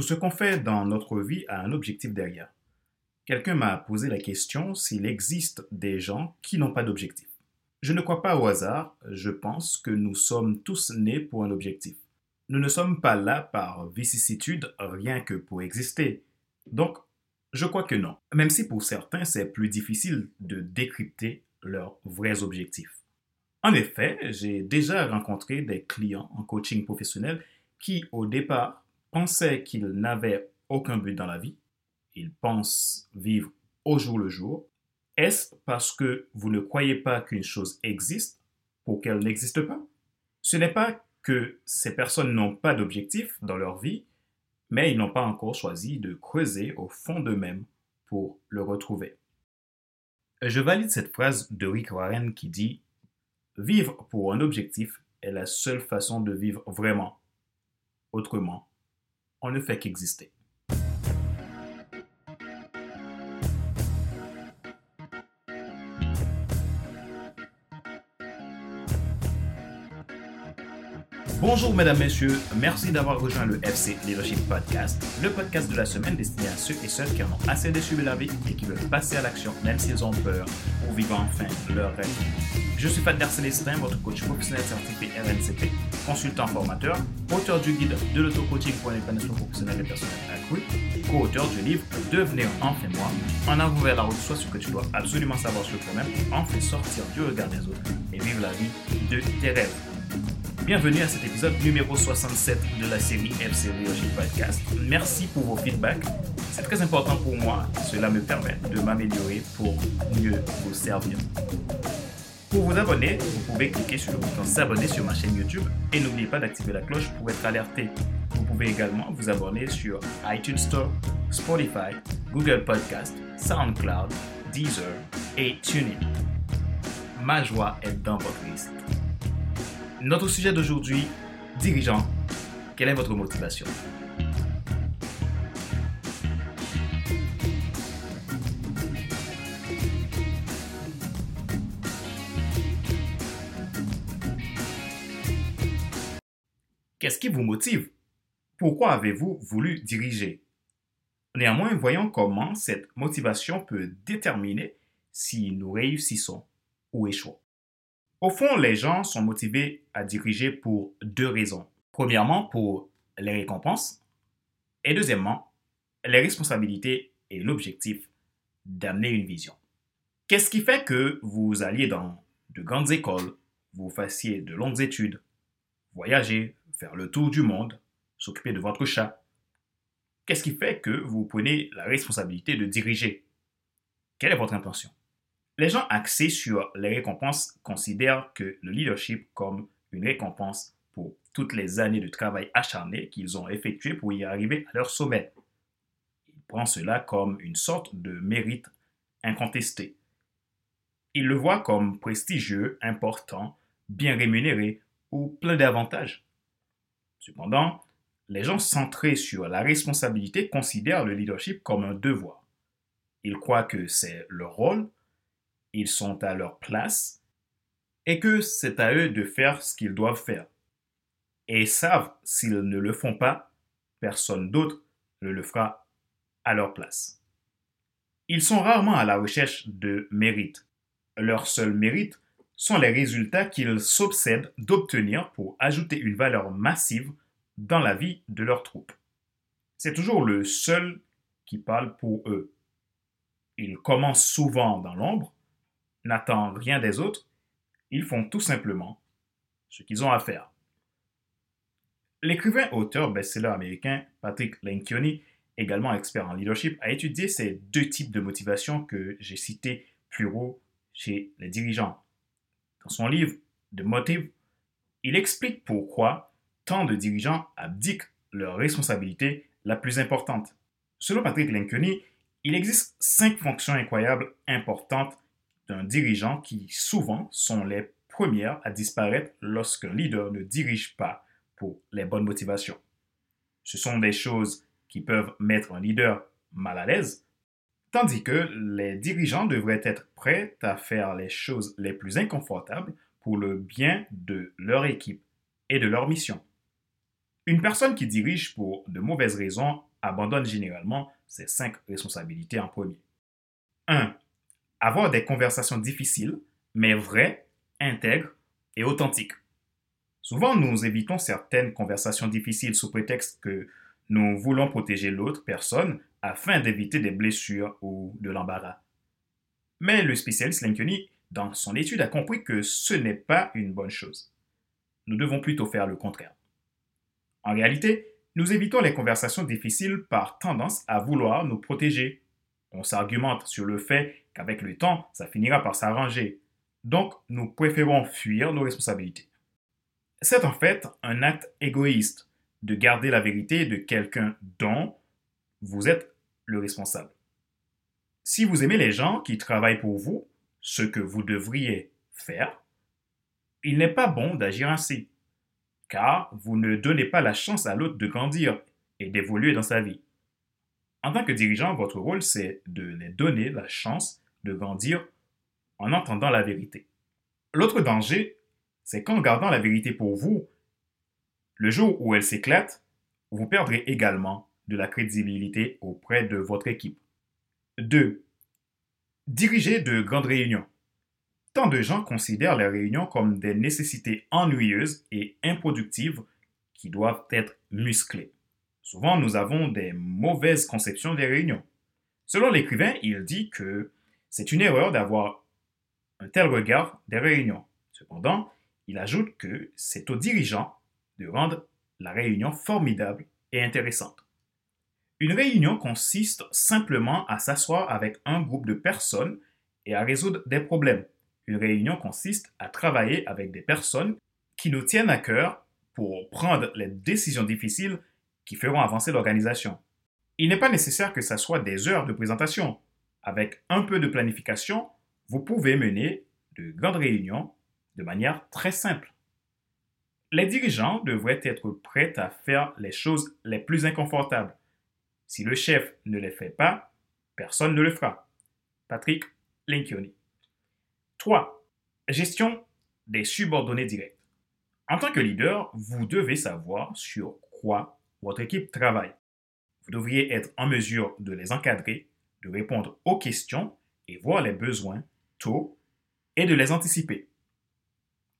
Tout ce qu'on fait dans notre vie a un objectif derrière. Quelqu'un m'a posé la question s'il existe des gens qui n'ont pas d'objectif. Je ne crois pas au hasard, je pense que nous sommes tous nés pour un objectif. Nous ne sommes pas là par vicissitude rien que pour exister. Donc, je crois que non, même si pour certains c'est plus difficile de décrypter leurs vrais objectifs. En effet, j'ai déjà rencontré des clients en coaching professionnel qui, au départ, pensaient qu'ils n'avaient aucun but dans la vie. Ils pensent vivre au jour le jour. Est-ce parce que vous ne croyez pas qu'une chose existe pour qu'elle n'existe pas? Ce n'est pas que ces personnes n'ont pas d'objectif dans leur vie, mais ils n'ont pas encore choisi de creuser au fond d'eux-mêmes pour le retrouver. Je valide cette phrase de Rick Warren qui dit Vivre pour un objectif est la seule façon de vivre vraiment. Autrement, on ne fait qu'exister. Bonjour mesdames, messieurs, merci d'avoir rejoint le FC Leadership Podcast, le podcast de la semaine destiné à ceux et celles qui en ont assez de la vie et qui veulent passer à l'action même s'ils ont peur pour vivre enfin leur rêve. Je suis Fadler Célestin, votre coach professionnel certifié RNCP, consultant formateur, auteur du guide de l'auto-coaching pour l'épanouissement professionnel et personnel accru, co-auteur du livre Devenir enfin moi, en avant vers la route, soit ce que tu dois absolument savoir sur toi-même, en fait sortir du regard des autres et vivre la vie de tes rêves. Bienvenue à cet épisode numéro 67 de la série FC Leadership Podcast. Merci pour vos feedbacks. C'est très important pour moi. Cela me permet de m'améliorer pour mieux vous servir. Pour vous abonner, vous pouvez cliquer sur le bouton s'abonner sur ma chaîne YouTube et n'oubliez pas d'activer la cloche pour être alerté. Vous pouvez également vous abonner sur iTunes Store, Spotify, Google Podcast, SoundCloud, Deezer et TuneIn. Ma joie est dans votre liste. Notre sujet d'aujourd'hui, dirigeant, quelle est votre motivation? Qu'est-ce qui vous motive? Pourquoi avez-vous voulu diriger? Néanmoins, voyons comment cette motivation peut déterminer si nous réussissons ou échouons. Au fond, les gens sont motivés à diriger pour deux raisons. Premièrement, pour les récompenses et deuxièmement, les responsabilités et l'objectif d'amener une vision. Qu'est-ce qui fait que vous alliez dans de grandes écoles, vous fassiez de longues études, voyager, faire le tour du monde, s'occuper de votre chat? Qu'est-ce qui fait que vous prenez la responsabilité de diriger? Quelle est votre intention? Les gens axés sur les récompenses considèrent que le leadership comme une récompense pour toutes les années de travail acharné qu'ils ont effectué pour y arriver à leur sommet. Ils prennent cela comme une sorte de mérite incontesté. Ils le voient comme prestigieux, important, bien rémunéré ou plein d'avantages. Cependant, les gens centrés sur la responsabilité considèrent le leadership comme un devoir. Ils croient que c'est leur rôle ils sont à leur place et que c'est à eux de faire ce qu'ils doivent faire. Et ils savent s'ils ne le font pas, personne d'autre ne le fera à leur place. Ils sont rarement à la recherche de mérite. Leur seul mérite sont les résultats qu'ils s'obsèdent d'obtenir pour ajouter une valeur massive dans la vie de leur troupe. C'est toujours le seul qui parle pour eux. Ils commencent souvent dans l'ombre n'attendent rien des autres, ils font tout simplement ce qu'ils ont à faire. L'écrivain auteur best-seller américain Patrick Lencioni, également expert en leadership, a étudié ces deux types de motivation que j'ai cités plus haut chez les dirigeants. Dans son livre The Motive, il explique pourquoi tant de dirigeants abdiquent leur responsabilité la plus importante. Selon Patrick Lencioni, il existe cinq fonctions incroyables importantes d'un dirigeant qui souvent sont les premières à disparaître lorsqu'un leader ne dirige pas pour les bonnes motivations. Ce sont des choses qui peuvent mettre un leader mal à l'aise, tandis que les dirigeants devraient être prêts à faire les choses les plus inconfortables pour le bien de leur équipe et de leur mission. Une personne qui dirige pour de mauvaises raisons abandonne généralement ces cinq responsabilités en premier. 1. Avoir des conversations difficiles, mais vraies, intègres et authentiques. Souvent, nous évitons certaines conversations difficiles sous prétexte que nous voulons protéger l'autre personne afin d'éviter des blessures ou de l'embarras. Mais le spécialiste Lenkeni, dans son étude, a compris que ce n'est pas une bonne chose. Nous devons plutôt faire le contraire. En réalité, nous évitons les conversations difficiles par tendance à vouloir nous protéger. On s'argumente sur le fait qu'avec le temps, ça finira par s'arranger. Donc, nous préférons fuir nos responsabilités. C'est en fait un acte égoïste de garder la vérité de quelqu'un dont vous êtes le responsable. Si vous aimez les gens qui travaillent pour vous, ce que vous devriez faire, il n'est pas bon d'agir ainsi, car vous ne donnez pas la chance à l'autre de grandir et d'évoluer dans sa vie. En tant que dirigeant, votre rôle, c'est de les donner la chance de grandir en entendant la vérité. L'autre danger, c'est qu'en gardant la vérité pour vous, le jour où elle s'éclate, vous perdrez également de la crédibilité auprès de votre équipe. 2. Diriger de grandes réunions. Tant de gens considèrent les réunions comme des nécessités ennuyeuses et improductives qui doivent être musclées. Souvent, nous avons des mauvaises conceptions des réunions. Selon l'écrivain, il dit que c'est une erreur d'avoir un tel regard des réunions. Cependant, il ajoute que c'est aux dirigeants de rendre la réunion formidable et intéressante. Une réunion consiste simplement à s'asseoir avec un groupe de personnes et à résoudre des problèmes. Une réunion consiste à travailler avec des personnes qui nous tiennent à cœur pour prendre les décisions difficiles qui feront avancer l'organisation. Il n'est pas nécessaire que ce soit des heures de présentation. Avec un peu de planification, vous pouvez mener de grandes réunions de manière très simple. Les dirigeants devraient être prêts à faire les choses les plus inconfortables. Si le chef ne les fait pas, personne ne le fera. Patrick Lincoln. 3. Gestion des subordonnés directs. En tant que leader, vous devez savoir sur quoi votre équipe travaille. Vous devriez être en mesure de les encadrer, de répondre aux questions et voir les besoins tôt et de les anticiper.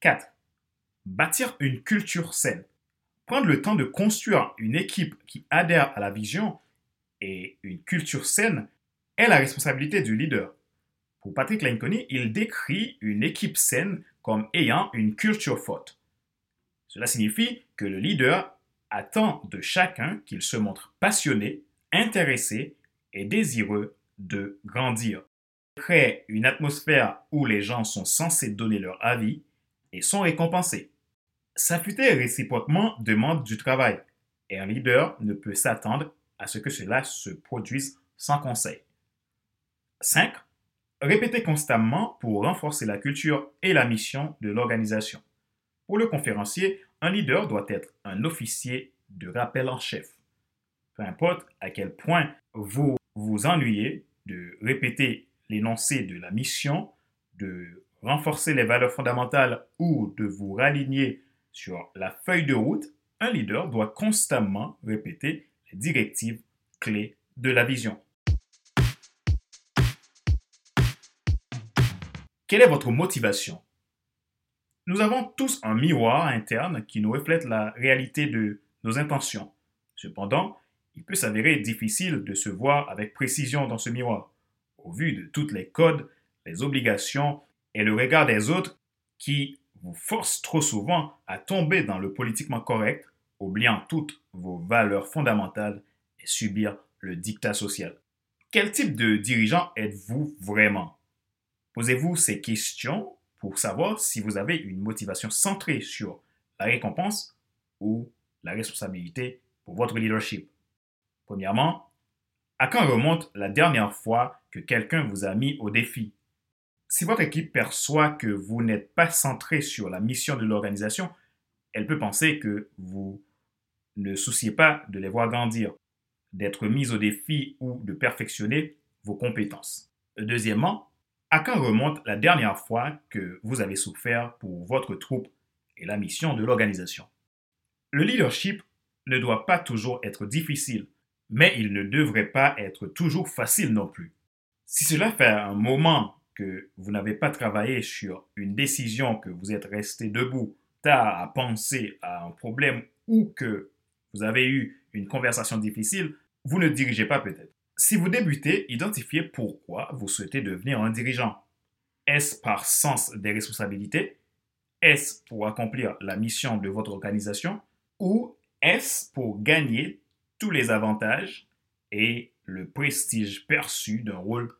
4. Bâtir une culture saine. Prendre le temps de construire une équipe qui adhère à la vision et une culture saine est la responsabilité du leader. Pour Patrick Lencioni, il décrit une équipe saine comme ayant une culture forte. Cela signifie que le leader attend de chacun qu'il se montre passionné, intéressé et désireux de grandir. Crée une atmosphère où les gens sont censés donner leur avis et sont récompensés. S'affûter réciproquement demande du travail et un leader ne peut s'attendre à ce que cela se produise sans conseil. 5. Répéter constamment pour renforcer la culture et la mission de l'organisation. Pour le conférencier, un leader doit être un officier de rappel en chef. Peu importe à quel point vous vous ennuyez de répéter l'énoncé de la mission, de renforcer les valeurs fondamentales ou de vous raligner sur la feuille de route, un leader doit constamment répéter les directives clés de la vision. Quelle est votre motivation? Nous avons tous un miroir interne qui nous reflète la réalité de nos intentions. Cependant, il peut s'avérer difficile de se voir avec précision dans ce miroir, au vu de toutes les codes, les obligations et le regard des autres qui vous forcent trop souvent à tomber dans le politiquement correct, oubliant toutes vos valeurs fondamentales et subir le dictat social. Quel type de dirigeant êtes-vous vraiment? Posez-vous ces questions pour savoir si vous avez une motivation centrée sur la récompense ou la responsabilité pour votre leadership. Premièrement, à quand remonte la dernière fois que quelqu'un vous a mis au défi? Si votre équipe perçoit que vous n'êtes pas centré sur la mission de l'organisation, elle peut penser que vous ne souciez pas de les voir grandir, d'être mis au défi ou de perfectionner vos compétences. Deuxièmement, à quand remonte la dernière fois que vous avez souffert pour votre troupe et la mission de l'organisation? Le leadership ne doit pas toujours être difficile. Mais il ne devrait pas être toujours facile non plus. Si cela fait un moment que vous n'avez pas travaillé sur une décision, que vous êtes resté debout tard à penser à un problème ou que vous avez eu une conversation difficile, vous ne dirigez pas peut-être. Si vous débutez, identifiez pourquoi vous souhaitez devenir un dirigeant. Est-ce par sens des responsabilités? Est-ce pour accomplir la mission de votre organisation? Ou est-ce pour gagner tous les avantages et le prestige perçu d'un rôle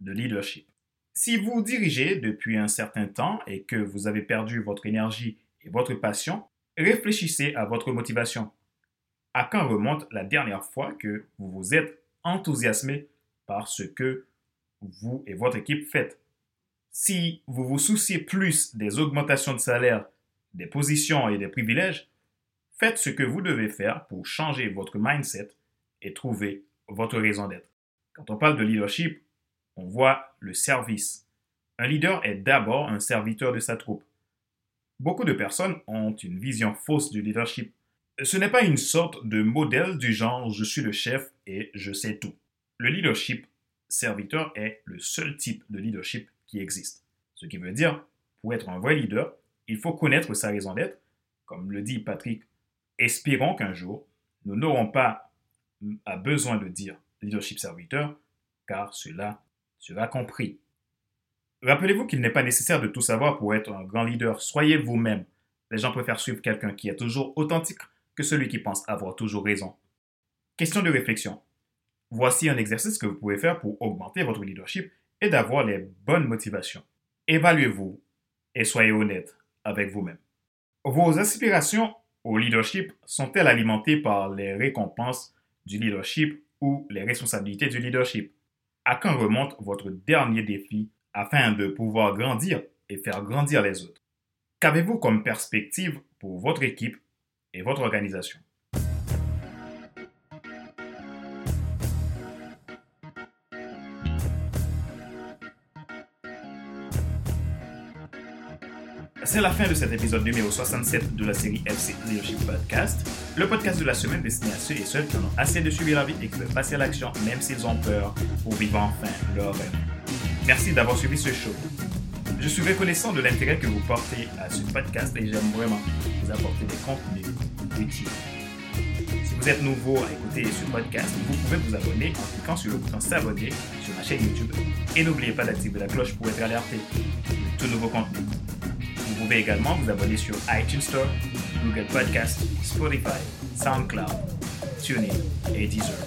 de leadership? Si vous dirigez depuis un certain temps et que vous avez perdu votre énergie et votre passion, réfléchissez à votre motivation. À quand remonte la dernière fois que vous vous êtes enthousiasmé par ce que vous et votre équipe faites Si vous vous souciez plus des augmentations de salaire, des positions et des privilèges, faites ce que vous devez faire pour changer votre mindset et trouver votre raison d'être. Quand on parle de leadership, on voit le service. Un leader est d'abord un serviteur de sa troupe. Beaucoup de personnes ont une vision fausse du leadership. Ce n'est pas une sorte de modèle du genre je suis le chef et je sais tout. Le leadership serviteur est le seul type de leadership qui existe. Ce qui veut dire, pour être un vrai leader, il faut connaître sa raison d'être. Comme le dit Patrick, espérons qu'un jour, nous n'aurons pas à besoin de dire leadership serviteur, car cela sera compris. Rappelez-vous qu'il n'est pas nécessaire de tout savoir pour être un grand leader. Soyez vous-même. Les gens préfèrent suivre quelqu'un qui est toujours authentique que celui qui pense avoir toujours raison. Question de réflexion. Voici un exercice que vous pouvez faire pour augmenter votre leadership et d'avoir les bonnes motivations. Évaluez-vous et soyez honnête avec vous-même. Vos aspirations au leadership sont-elles alimentées par les récompenses du leadership ou les responsabilités du leadership? À quand remonte votre dernier défi afin de pouvoir grandir et faire grandir les autres? Qu'avez-vous comme perspective pour votre équipe et votre organisation. C'est la fin de cet épisode numéro 67 de la série FC Leadership Podcast, le podcast de la semaine destiné à ceux et celles qui en ont assez de subir la vie et qui veulent passer à l'action même s'ils ont peur pour vivre enfin leur rêve. Merci d'avoir suivi ce show. Je suis reconnaissant de l'intérêt que vous portez à ce podcast et j'aime vraiment vous apporter des contenus Si vous êtes nouveau à écouter ce podcast, vous pouvez vous abonner en cliquant sur le bouton s'abonner sur ma chaîne YouTube et n'oubliez pas d'activer la cloche pour être alerté de tout nouveau contenu. Vous pouvez également vous abonner sur iTunes Store, Google Podcast, Spotify, SoundCloud, TuneIn et Deezer.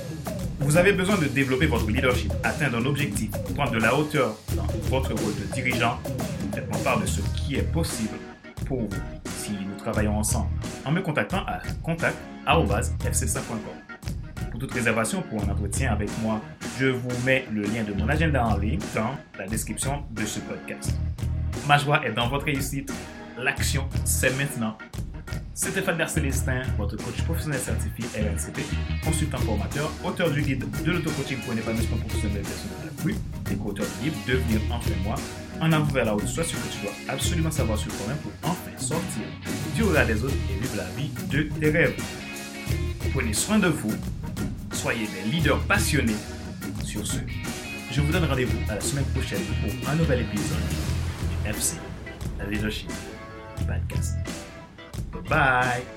Vous avez besoin de développer votre leadership, atteindre un objectif, prendre de la hauteur dans votre rôle de dirigeant. Faites-moi part de ce qui est possible pour vous si nous travaillons ensemble en me contactant à contact.fc5.com. Pour toute réservation pour un entretien avec moi, je vous mets le lien de mon agenda en ligne dans la description de ce podcast. Ma joie est dans votre réussite. L'action, c'est maintenant. C'est Stéphane Célestin, votre coach professionnel certifié RNCP, consultant formateur, auteur du guide de l'auto-coaching pour un épanouissement professionnel personnel accru et co-auteur du livre Devenir enfin moi, en avant la haute soit ce que tu dois absolument savoir sur toi-même pour enfin sortir du regard des autres et vivre la vie de tes rêves. Prenez soin de vous, soyez des leaders passionnés. Sur ce, je vous donne rendez-vous à la semaine prochaine pour un nouvel épisode du FC, la Leadership Podcast. Bye.